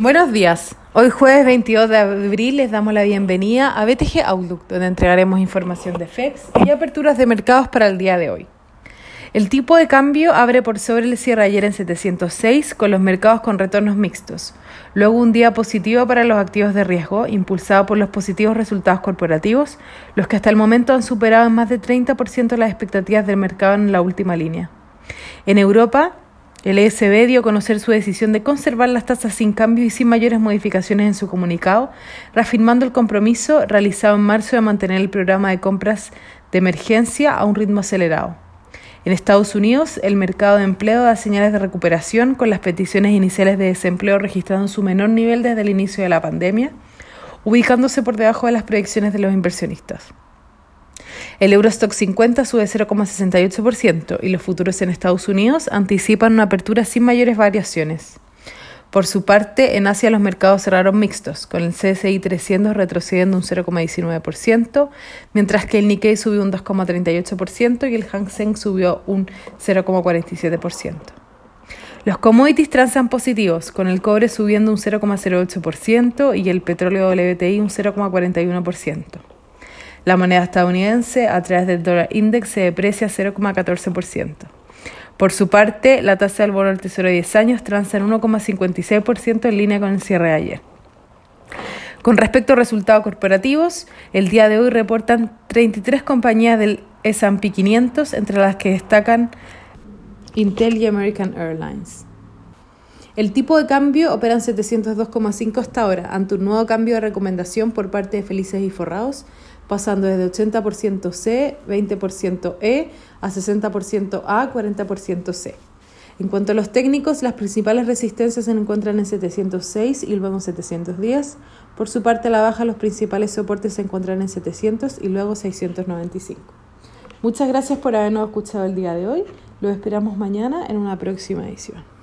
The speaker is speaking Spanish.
Buenos días. Hoy jueves 22 de abril les damos la bienvenida a BTG Outlook, donde entregaremos información de FEX y aperturas de mercados para el día de hoy. El tipo de cambio abre por sobre el cierre ayer en 706 con los mercados con retornos mixtos. Luego un día positivo para los activos de riesgo, impulsado por los positivos resultados corporativos, los que hasta el momento han superado en más de 30% las expectativas del mercado en la última línea. En Europa, el ESB dio a conocer su decisión de conservar las tasas sin cambio y sin mayores modificaciones en su comunicado, reafirmando el compromiso realizado en marzo de mantener el programa de compras de emergencia a un ritmo acelerado. En Estados Unidos, el mercado de empleo da señales de recuperación con las peticiones iniciales de desempleo registrando su menor nivel desde el inicio de la pandemia, ubicándose por debajo de las proyecciones de los inversionistas. El Eurostock 50 sube 0,68% y los futuros en Estados Unidos anticipan una apertura sin mayores variaciones. Por su parte, en Asia los mercados cerraron mixtos, con el CSI 300 retrocediendo un 0,19%, mientras que el Nikkei subió un 2,38% y el Hang Seng subió un 0,47%. Los commodities transan positivos, con el cobre subiendo un 0,08% y el petróleo WTI un 0,41%. La moneda estadounidense a través del dólar index se deprecia 0,14%. Por su parte, la tasa del bono del Tesoro de 10 años transa en 1,56% en línea con el cierre de ayer. Con respecto a resultados corporativos, el día de hoy reportan 33 compañías del S&P 500, entre las que destacan Intel y American Airlines. El tipo de cambio opera en 702,5 hasta ahora, ante un nuevo cambio de recomendación por parte de Felices y Forrados, pasando desde 80% C, 20% E a 60% A, 40% C. En cuanto a los técnicos, las principales resistencias se encuentran en 706 y luego en 710. Por su parte, a la baja, los principales soportes se encuentran en 700 y luego 695. Muchas gracias por habernos escuchado el día de hoy. Lo esperamos mañana en una próxima edición.